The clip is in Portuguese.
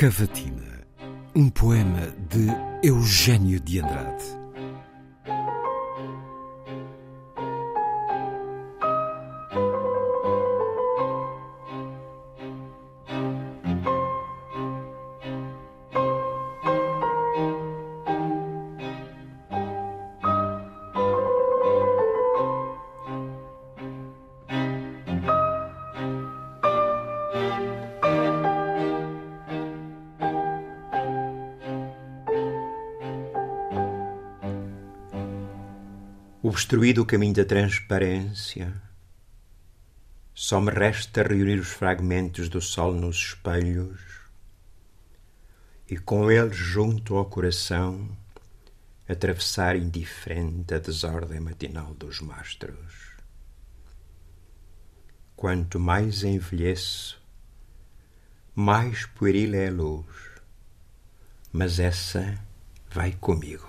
Cavatina, um poema de Eugênio de Andrade. Obstruído o caminho da transparência, só me resta reunir os fragmentos do sol nos espelhos e com eles junto ao coração atravessar indiferente a desordem matinal dos mastros. Quanto mais envelheço, mais pueril é a luz, mas essa vai comigo.